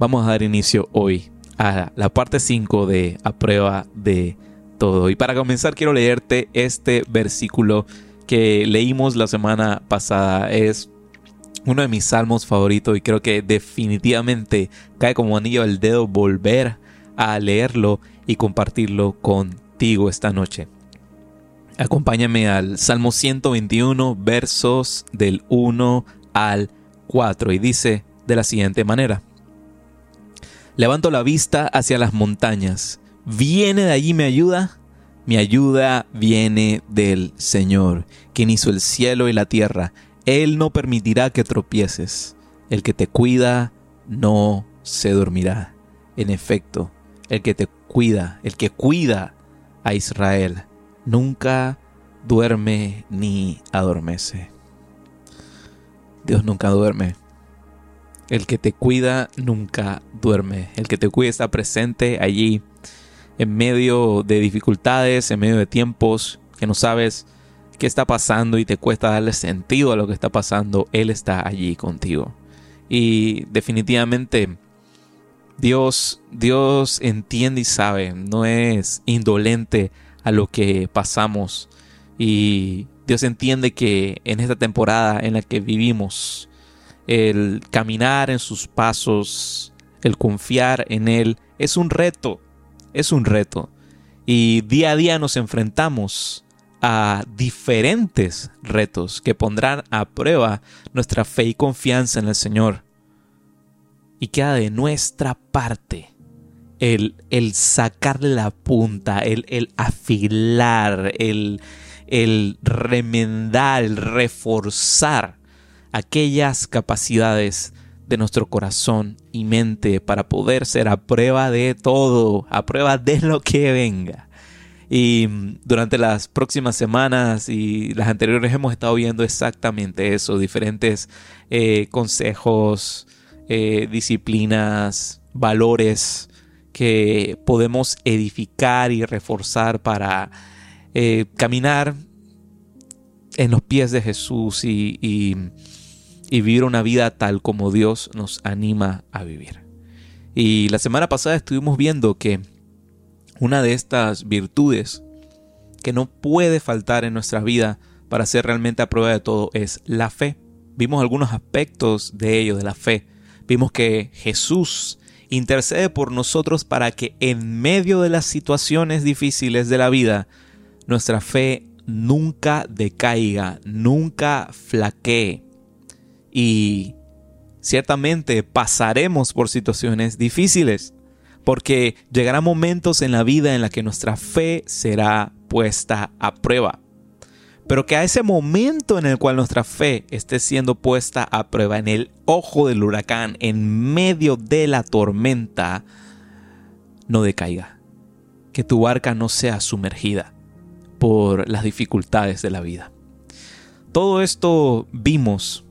vamos a dar inicio hoy a la parte 5 de A prueba de todo. Y para comenzar quiero leerte este versículo que leímos la semana pasada. Es uno de mis salmos favoritos y creo que definitivamente cae como anillo al dedo volver a leerlo y compartirlo contigo esta noche. Acompáñame al Salmo 121 versos del 1 al 4 y dice de la siguiente manera. Levanto la vista hacia las montañas. ¿Viene de allí mi ayuda? Mi ayuda viene del Señor, quien hizo el cielo y la tierra. Él no permitirá que tropieces. El que te cuida no se dormirá. En efecto, el que te cuida, el que cuida a Israel, nunca duerme ni adormece. Dios nunca duerme. El que te cuida nunca duerme. El que te cuida está presente allí en medio de dificultades, en medio de tiempos que no sabes qué está pasando y te cuesta darle sentido a lo que está pasando. Él está allí contigo. Y definitivamente Dios, Dios entiende y sabe, no es indolente a lo que pasamos. Y Dios entiende que en esta temporada en la que vivimos, el caminar en sus pasos, el confiar en Él, es un reto, es un reto. Y día a día nos enfrentamos a diferentes retos que pondrán a prueba nuestra fe y confianza en el Señor. Y queda de nuestra parte el, el sacarle la punta, el, el afilar, el, el remendar, el reforzar aquellas capacidades de nuestro corazón y mente para poder ser a prueba de todo, a prueba de lo que venga. Y durante las próximas semanas y las anteriores hemos estado viendo exactamente eso, diferentes eh, consejos, eh, disciplinas, valores que podemos edificar y reforzar para eh, caminar en los pies de Jesús y vivir una vida tal como Dios nos anima a vivir. Y la semana pasada estuvimos viendo que una de estas virtudes que no puede faltar en nuestra vida para ser realmente a prueba de todo es la fe. Vimos algunos aspectos de ello, de la fe. Vimos que Jesús intercede por nosotros para que en medio de las situaciones difíciles de la vida, nuestra fe nunca decaiga, nunca flaquee y ciertamente pasaremos por situaciones difíciles, porque llegarán momentos en la vida en la que nuestra fe será puesta a prueba. Pero que a ese momento en el cual nuestra fe esté siendo puesta a prueba, en el ojo del huracán, en medio de la tormenta, no decaiga. Que tu barca no sea sumergida por las dificultades de la vida. Todo esto vimos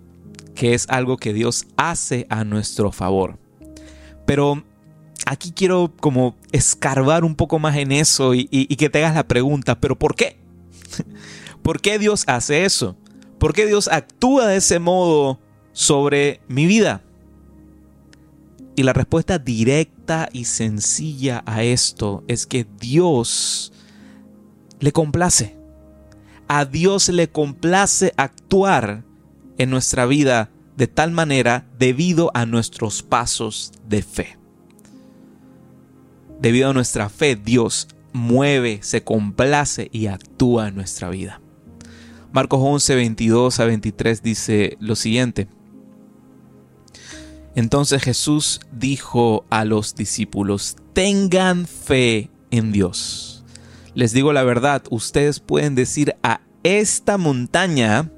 que es algo que Dios hace a nuestro favor. Pero aquí quiero como escarbar un poco más en eso y, que te hagas la pregunta, ¿pero por qué? ¿Por qué Dios hace eso? ¿Por qué Dios actúa de ese modo sobre mi vida? Y la respuesta directa y sencilla a esto es que Dios le complace. A Dios le complace actuar en nuestra vida de tal manera debido a nuestros pasos de fe. Debido a nuestra fe, Dios mueve, se complace y actúa en nuestra vida. Marcos 11, 22 a 23 dice lo siguiente. Entonces Jesús dijo a los discípulos, tengan fe en Dios. Les digo la verdad, ustedes pueden decir a esta montaña,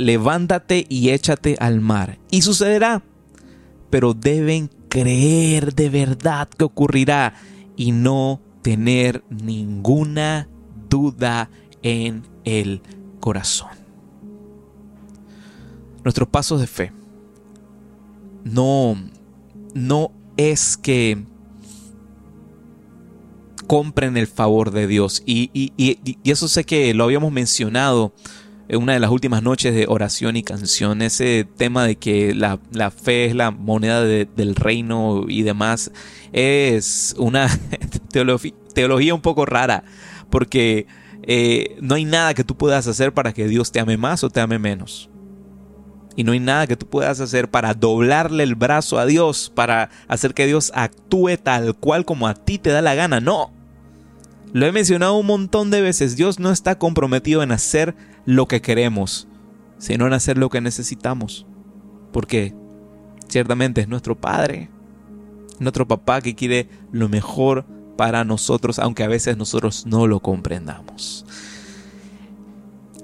levántate y échate al mar. Y sucederá. Pero deben creer de verdad que ocurrirá y no tener ninguna duda en el corazón. Nuestros pasos de fe no, no es que compren el favor de Dios. Y, y, eso sé que lo habíamos mencionado en una de las últimas noches de oración y canción, ese tema de que la, fe es la moneda del reino y demás, es una teología un poco rara, porque eh, no hay nada que tú puedas hacer para que Dios te ame más o te ame menos. Y no hay nada que tú puedas hacer para doblarle el brazo a Dios, para hacer que Dios actúe tal cual como a ti te da la gana. No. Lo he mencionado un montón de veces. Dios no está comprometido en hacer lo que queremos, sino en hacer lo que necesitamos. Porque ciertamente es nuestro Padre, nuestro papá que quiere lo mejor para nosotros, aunque a veces nosotros no lo comprendamos.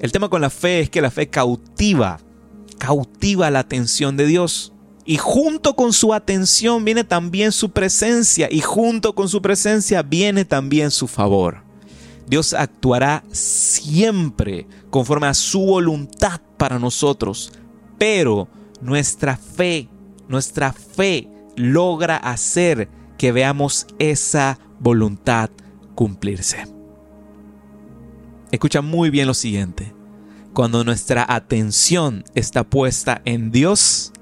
El tema con la fe es que la fe cautiva, cautiva la atención de Dios. Y junto con su atención viene también su presencia. Y junto con su presencia viene también su favor. Dios actuará siempre conforme a su voluntad para nosotros. Pero nuestra fe, nuestra fe logra hacer que veamos esa voluntad cumplirse. Escucha muy bien lo siguiente. Cuando nuestra atención está puesta en Dios,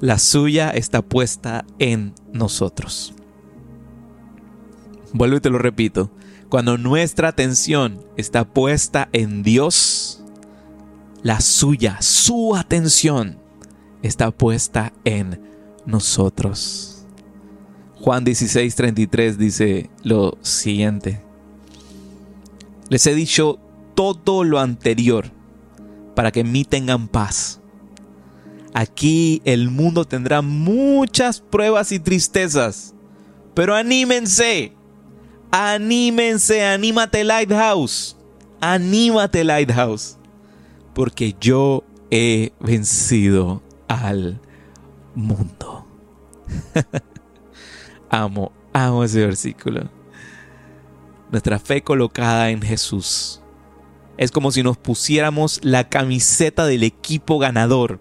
la suya está puesta en nosotros. Vuelvo y te lo repito. Cuando nuestra atención está puesta en Dios, la suya, su atención, está puesta en nosotros. Juan 16, 33 dice lo siguiente. Les he dicho todo lo anterior para que en mí tengan paz. Aquí el mundo tendrá muchas pruebas y tristezas, pero anímense, anímense, anímate Lighthouse, anímate Lighthouse, porque yo he vencido al mundo. Amo, amo ese versículo. Nuestra fe colocada en Jesús. Es como si nos pusiéramos la camiseta del equipo ganador.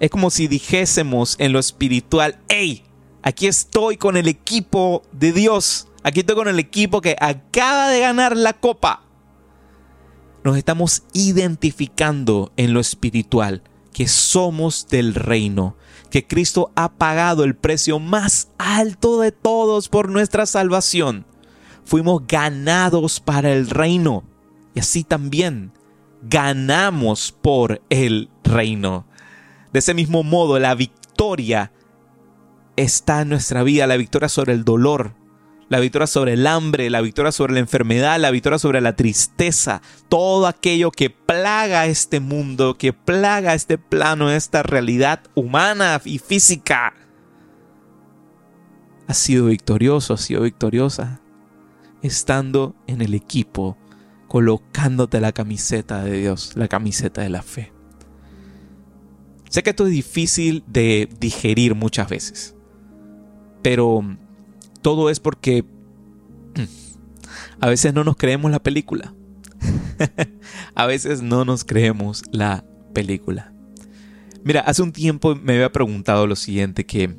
Es como si dijésemos en lo espiritual, hey, aquí estoy con el equipo de Dios. Aquí estoy con el equipo que acaba de ganar la copa. Nos estamos identificando en lo espiritual, que somos del reino, que Cristo ha pagado el precio más alto de todos por nuestra salvación. Fuimos ganados para el reino y así también ganamos por el reino. De ese mismo modo, la victoria está en nuestra vida, la victoria sobre el dolor, la victoria sobre el hambre, la victoria sobre la enfermedad, la victoria sobre la tristeza, todo aquello que plaga este mundo, que plaga este plano, esta realidad humana y física. Ha sido victorioso, ha sido victoriosa, estando en el equipo, colocándote la camiseta de Dios, la camiseta de la fe. Sé que esto es difícil de digerir muchas veces, pero todo es porque a veces no nos creemos la película. a veces no nos creemos la película. Mira, hace un tiempo me había preguntado lo siguiente, que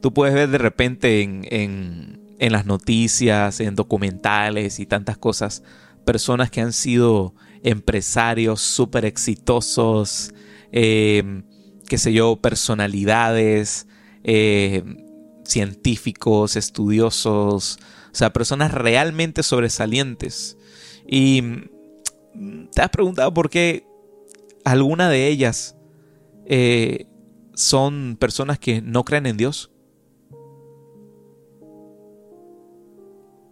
tú puedes ver de repente en, las noticias, en documentales y tantas cosas, personas que han sido empresarios súper exitosos, eh, qué sé yo, personalidades, eh, científicos, estudiosos, o sea, personas realmente sobresalientes. Y mm, te has preguntado por qué alguna de ellas eh, son personas que no creen en Dios.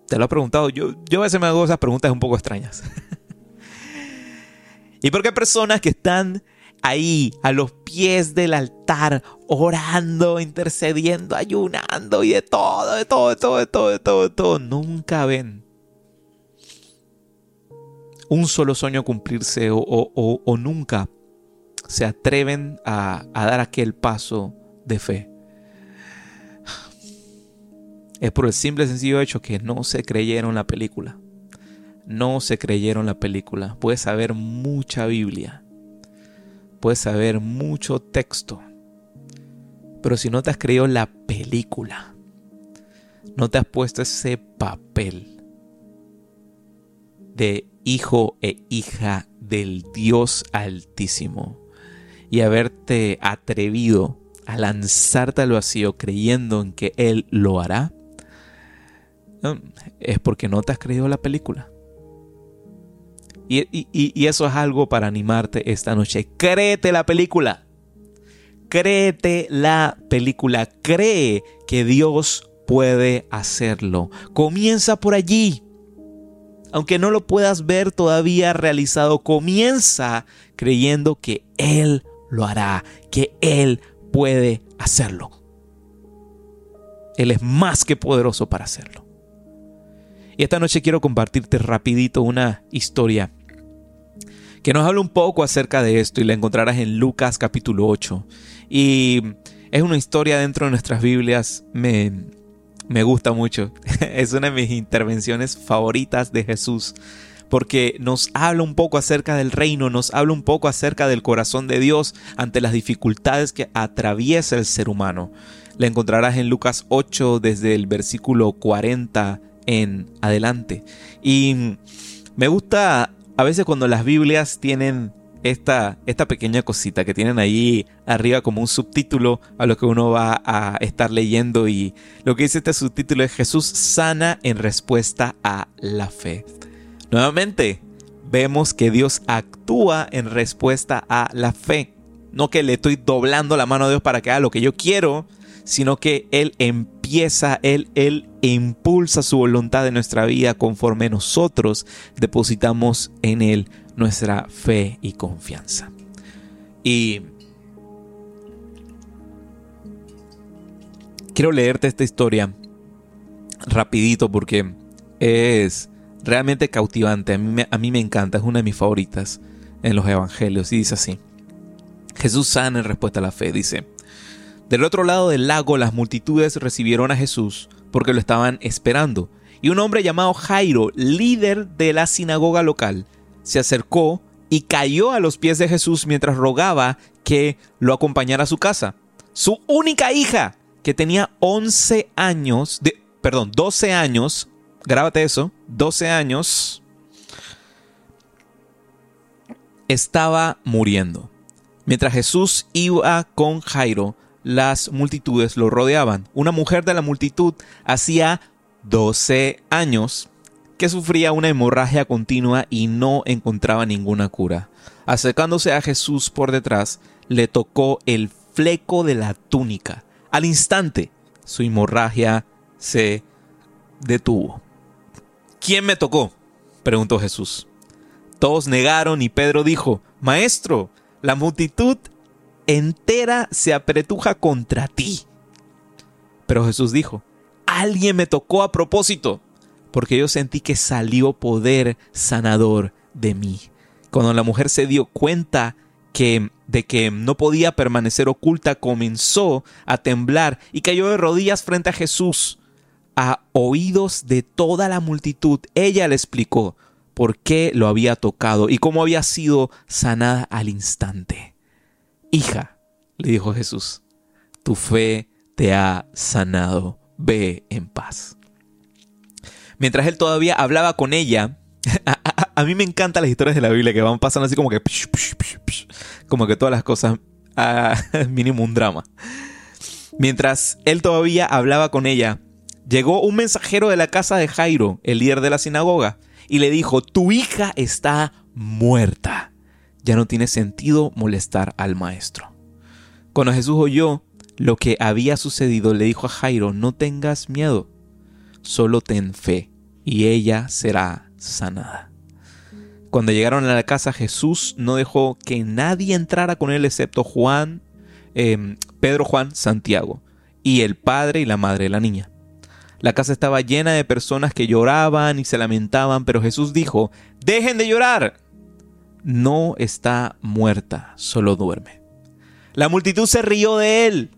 Te lo he preguntado. Yo, yo a veces me hago esas preguntas un poco extrañas. ¿Y por qué personas que están ahí a los pies del altar, orando, intercediendo, ayunando y de todo, de todo, de todo, de todo, de todo, de todo, nunca ven un solo sueño cumplirse o, nunca se atreven a, a dar aquel paso de fe. Es por el simple y sencillo hecho que no se creyeron la película. No se creyeron la película. Puedes saber mucha Biblia puedes saber mucho texto, pero si no te has creído la película, no te has puesto ese papel de hijo e hija del Dios Altísimo y haberte atrevido a lanzarte al vacío creyendo en que Él lo hará, es porque no te has creído la película. Y, eso es algo para animarte esta noche. Créete la película. Créete la película. Cree que Dios puede hacerlo. Comienza por allí. Aunque no lo puedas ver todavía realizado, comienza creyendo que Él lo hará, que Él puede hacerlo. Él es más que poderoso para hacerlo. Y esta noche quiero compartirte rapidito una historia que nos habla un poco acerca de esto y la encontrarás en Lucas capítulo 8. Y es una historia dentro de nuestras Biblias, me, me gusta mucho. es una de mis intervenciones favoritas de Jesús porque nos habla un poco acerca del reino, nos habla un poco acerca del corazón de Dios ante las dificultades que atraviesa el ser humano. La encontrarás en Lucas 8 desde el versículo 40 en adelante. Y me gusta a veces cuando las Biblias tienen esta, esta pequeña cosita que tienen ahí arriba como un subtítulo a lo que uno va a estar leyendo y lo que dice este subtítulo es Jesús sana en respuesta a la fe. Nuevamente, vemos que Dios actúa en respuesta a la fe. No que le estoy doblando la mano a Dios para que haga lo que yo quiero, sino que Él empieza, Él, Él impulsa su voluntad en nuestra vida conforme nosotros depositamos en Él nuestra fe y confianza. Y quiero leerte esta historia rapidito porque es realmente cautivante. A mí, me, a mí me encanta, es una de mis favoritas en los evangelios. Y dice así. Jesús sana en respuesta a la fe. Dice, del otro lado del lago las multitudes recibieron a Jesús porque lo estaban esperando. Y un hombre llamado Jairo, líder de la sinagoga local, se acercó y cayó a los pies de Jesús mientras rogaba que lo acompañara a su casa. Su única hija, que tenía 11 años, de, perdón, 12 años, grábate eso, 12 años, estaba muriendo. Mientras Jesús iba con Jairo, las multitudes lo rodeaban. Una mujer de la multitud hacía 12 años que sufría una hemorragia continua y no encontraba ninguna cura. Acercándose a Jesús por detrás, le tocó el fleco de la túnica. Al instante, su hemorragia se detuvo. ¿Quién me tocó? preguntó Jesús. Todos negaron y Pedro dijo, Maestro, la multitud entera se apretuja contra ti. Pero Jesús dijo, alguien me tocó a propósito, porque yo sentí que salió poder sanador de mí. Cuando la mujer se dio cuenta que de que no podía permanecer oculta, comenzó a temblar y cayó de rodillas frente a Jesús a oídos de toda la multitud, ella le explicó por qué lo había tocado y cómo había sido sanada al instante. Hija, le dijo Jesús, tu fe te ha sanado, ve en paz. Mientras él todavía hablaba con ella, a, mí me encantan las historias de la Biblia que van pasando así como que... Como que todas las cosas... mínimo un drama. Mientras él todavía hablaba con ella, llegó un mensajero de la casa de Jairo, el líder de la sinagoga, y le dijo, tu hija está muerta. Ya no tiene sentido molestar al maestro. Cuando Jesús oyó lo que había sucedido, le dijo a Jairo, no tengas miedo, solo ten fe, y ella será sanada. Cuando llegaron a la casa, Jesús no dejó que nadie entrara con él excepto Juan, em, Pedro, Juan, Santiago, y el padre y la madre de la niña. La casa estaba llena de personas que lloraban y se lamentaban, pero Jesús dijo, dejen de llorar. No está muerta, solo duerme. La multitud se rió de él,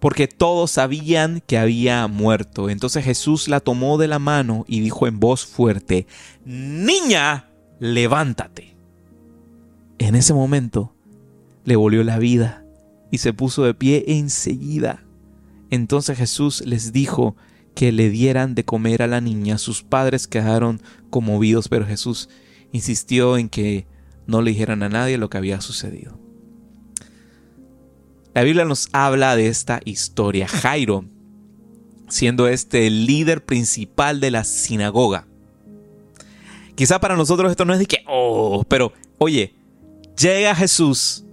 porque todos sabían que había muerto. Entonces Jesús la tomó de la mano y dijo en voz fuerte, Niña, levántate. En ese momento le volvió la vida y se puso de pie enseguida. Entonces Jesús les dijo, que le dieran de comer a la niña. Sus padres quedaron conmovidos, pero Jesús insistió en que no le dijeran a nadie lo que había sucedido. La Biblia nos habla de esta historia. Jairo, siendo este el líder principal de la sinagoga. Quizá para nosotros esto no es de que, oh, pero oye, llega Jesús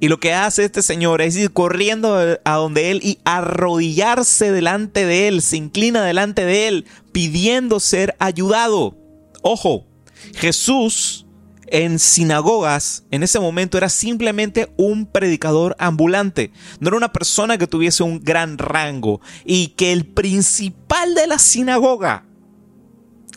y lo que hace este señor es ir corriendo a donde él y arrodillarse delante de él, se inclina delante de él, pidiendo ser ayudado. Ojo, Jesús en sinagogas en ese momento era simplemente un predicador ambulante, no era una persona que tuviese un gran rango y que el principal de la sinagoga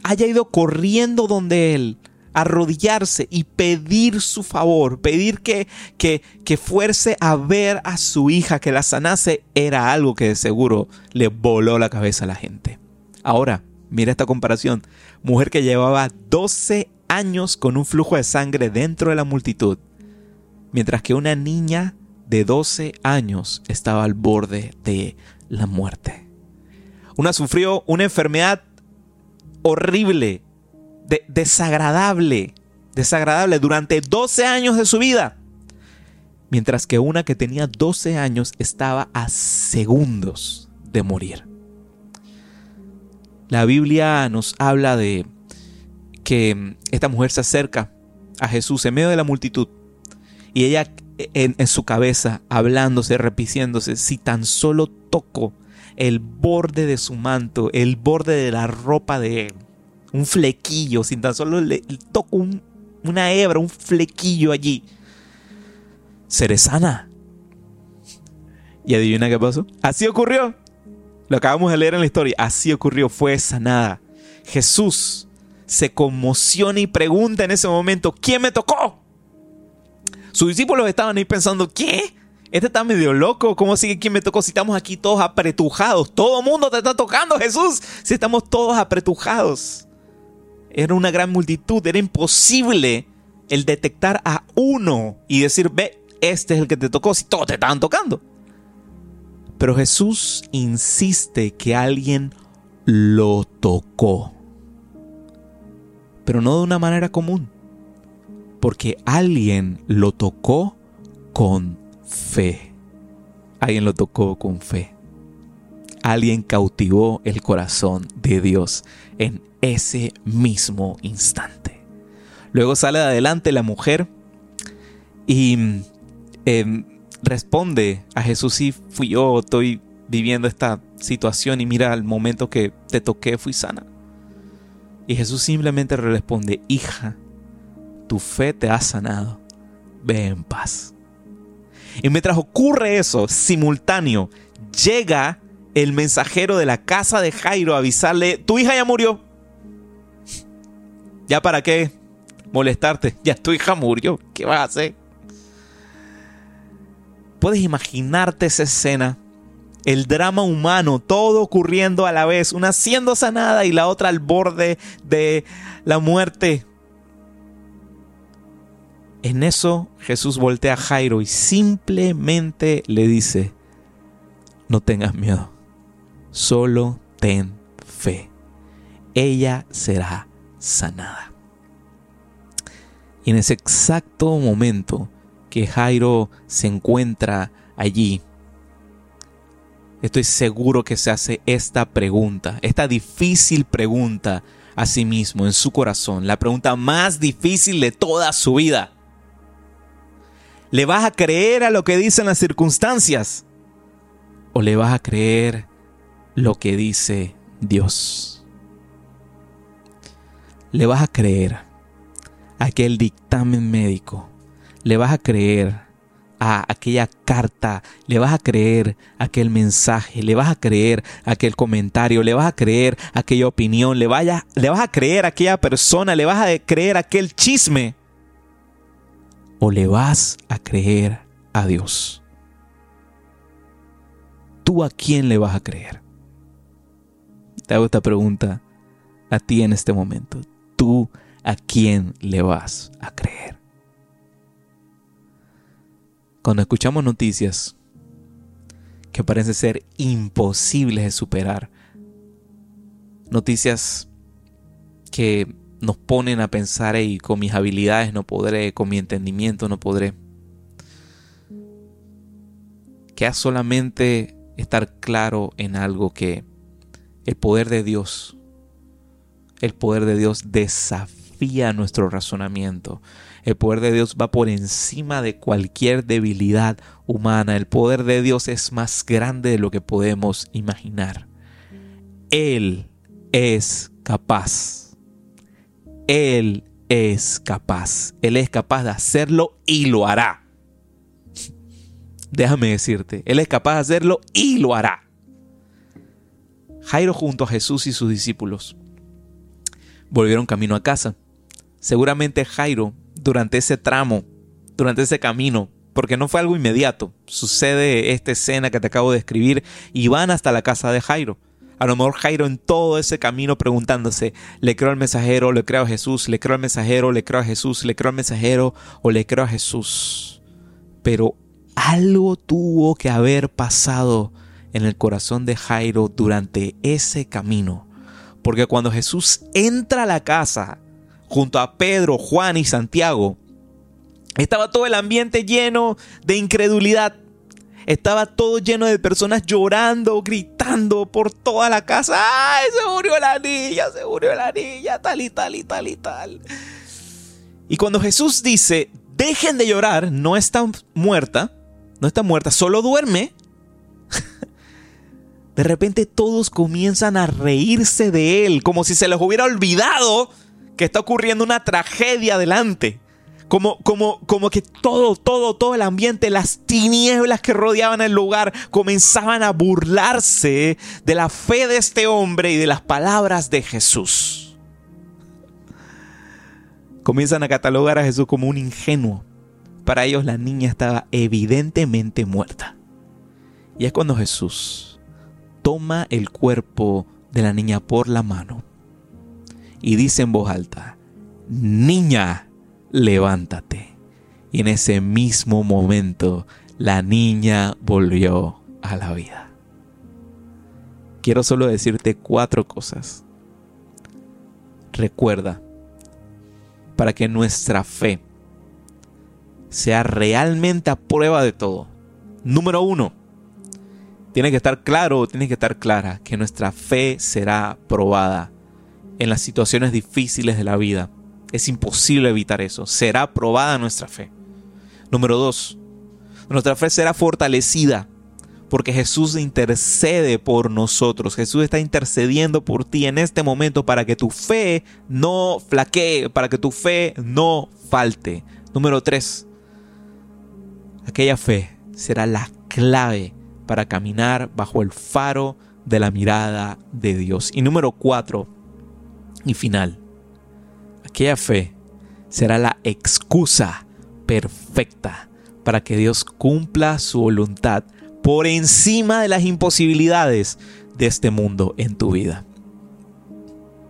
haya ido corriendo donde él, arrodillarse y pedir su favor, pedir que, que, que fuerce a ver a su hija, que la sanase, era algo que de seguro le voló la cabeza a la gente. Ahora, mira esta comparación. Mujer que llevaba 12 años con un flujo de sangre dentro de la multitud, mientras que una niña de 12 años estaba al borde de la muerte. Una sufrió una enfermedad horrible, desagradable, desagradable durante 12 años de su vida. Mientras que una que tenía 12 años estaba a segundos de morir. La Biblia nos habla de que esta mujer se acerca a Jesús en medio de la multitud y ella en, su cabeza, hablándose, repitiéndose, si tan solo toco el borde de su manto, el borde de la ropa de él, un flequillo, sin tan solo le, toco una hebra, un flequillo allí, seré sana. Y adivina qué pasó. Así ocurrió. Lo acabamos de leer en la historia. Así ocurrió, fue sanada. Jesús se conmociona y pregunta en ese momento, ¿quién me tocó? Sus discípulos estaban ahí pensando, ¿qué? Este está medio loco. ¿Cómo sigue quién me tocó si estamos aquí todos apretujados? Todo mundo te está tocando, Jesús. Si estamos todos apretujados. Era una gran multitud. Era imposible el detectar a uno y decir, ve, este es el que te tocó si todos te estaban tocando. Pero Jesús insiste que alguien lo tocó. Pero no de una manera común. Porque alguien lo tocó con fe. Alguien lo tocó con fe. Alguien cautivó el corazón de Dios en ese mismo instante. Luego sale adelante la mujer y em, responde a Jesús, sí, fui yo, estoy viviendo esta situación y mira, al momento que te toqué fui sana. Y Jesús simplemente responde, hija, tu fe te ha sanado, ve en paz. Y mientras ocurre eso, simultáneo, llega el mensajero de la casa de Jairo a avisarle, tu hija ya murió. ¿Ya para qué molestarte? Ya tu hija murió. ¿Qué vas a hacer? ¿Puedes imaginarte esa escena? El drama humano, todo ocurriendo a la vez, una siendo sanada y la otra al borde de la muerte. En eso Jesús voltea a Jairo y simplemente le dice, no tengas miedo, solo ten fe. Ella será sanada. Y en ese exacto momento que Jairo se encuentra allí, estoy seguro que se hace esta pregunta, esta difícil pregunta a sí mismo en su corazón, la pregunta más difícil de toda su vida. ¿Le vas a creer a lo que dicen las circunstancias? ¿O le vas a creer lo que dice Dios? ¿Le vas a creer aquel dictamen médico? ¿Le vas a creer a aquella carta? ¿Le vas a creer aquel mensaje? ¿Le vas a creer aquel comentario? ¿Le vas a creer aquella opinión? ¿Le, vaya, ¿Le vas a creer aquella persona? ¿Le vas a creer aquel chisme? o le vas a creer a Dios? ¿Tú a quién le vas a creer? Te hago esta pregunta a ti en este momento. ¿Tú a quién le vas a creer? Cuando escuchamos noticias que parecen ser imposibles de superar, noticias que nos ponen a pensar, y con mis habilidades no podré, con mi entendimiento no podré. Queda solamente estar claro en algo que el poder de Dios, el poder de Dios desafía nuestro razonamiento. El poder de Dios va por encima de cualquier debilidad humana. El poder de Dios es más grande de lo que podemos imaginar. Él es capaz. Él es capaz. Él es capaz de hacerlo y lo hará. Déjame decirte, Él es capaz de hacerlo y lo hará. Jairo junto a Jesús y sus discípulos volvieron camino a casa. Seguramente Jairo, durante ese tramo, durante ese camino, porque no fue algo inmediato, sucede esta escena que te acabo de escribir y van hasta la casa de Jairo. A lo mejor Jairo en todo ese camino preguntándose, ¿le creo al mensajero, le creo a Jesús, le creo al mensajero, le creo a Jesús, le creo al mensajero o le creo a Jesús? Pero algo tuvo que haber pasado en el corazón de Jairo durante ese camino. Porque cuando Jesús entra a la casa junto a Pedro, Juan y Santiago, estaba todo el ambiente lleno de incredulidad. Estaba todo lleno de personas llorando, gritando por toda la casa. ¡Ay, se murió la niña! Se murió la niña, tal y tal y tal y tal. Y cuando Jesús dice, dejen de llorar, no está muerta, no está muerta, solo duerme. De repente todos comienzan a reírse de él, como si se les hubiera olvidado que está ocurriendo una tragedia delante. Como, como, como que todo, todo, todo el ambiente, las tinieblas que rodeaban el lugar comenzaban a burlarse de la fe de este hombre y de las palabras de Jesús. Comienzan a catalogar a Jesús como un ingenuo. Para ellos la niña estaba evidentemente muerta. Y es cuando Jesús toma el cuerpo de la niña por la mano y dice en voz alta, niña, levántate. Y en ese mismo momento la niña volvió a la vida. Quiero solo decirte cuatro cosas. Recuerda, para que nuestra fe sea realmente a prueba de todo. Número uno, tiene que estar claro, tiene que estar clara que nuestra fe será probada en las situaciones difíciles de la vida. Es imposible evitar eso. Será probada nuestra fe. Número dos, nuestra fe será fortalecida porque Jesús intercede por nosotros. Jesús está intercediendo por ti en este momento para que tu fe no flaquee, para que tu fe no falte. Número tres, aquella fe será la clave para caminar bajo el faro de la mirada de Dios. Y número cuatro, y final, aquella fe será la excusa perfecta para que Dios cumpla su voluntad por encima de las imposibilidades de este mundo en tu vida.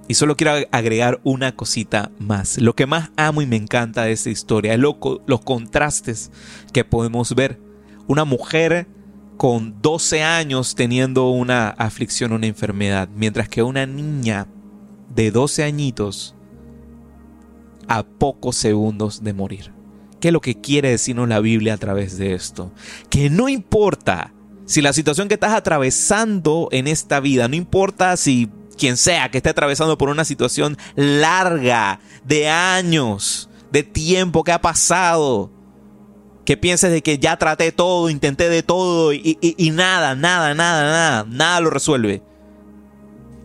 Y solo quiero agregar una cosita más. Lo que más amo y me encanta de esta historia es los contrastes que podemos ver. Una mujer con 12 años teniendo una aflicción, una enfermedad, mientras que una niña de 12 añitos a pocos segundos de morir. ¿Qué es lo que quiere decirnos la Biblia a través de esto? Que no importa si la situación que estás atravesando en esta vida, no importa si quien sea que esté atravesando por una situación larga, de años, de tiempo que ha pasado, que pienses de que ya traté todo, intenté de todo y, y nada, nada, nada, nada, nada lo resuelve.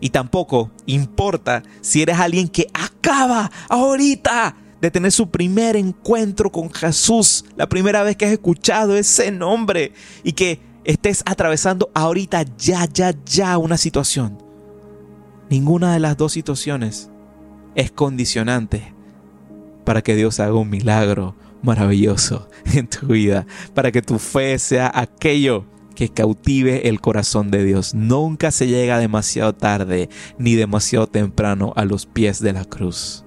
Y tampoco importa si eres alguien que acaba ahorita de tener su primer encuentro con Jesús, la primera vez que has escuchado ese nombre y que estés atravesando ahorita ya, ya, ya una situación. Ninguna de las dos situaciones es condicionante para que Dios haga un milagro maravilloso en tu vida, para que tu fe sea aquello que cautive el corazón de Dios. Nunca se llega demasiado tarde ni demasiado temprano a los pies de la cruz.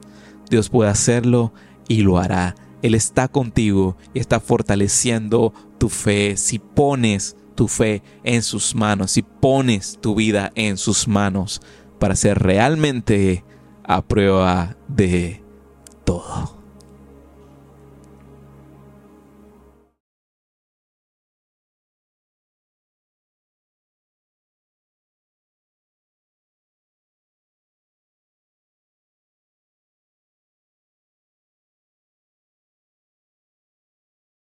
Dios puede hacerlo y lo hará. Él está contigo y está fortaleciendo tu fe si pones tu fe en sus manos, si pones tu vida en sus manos para ser realmente a prueba de todo.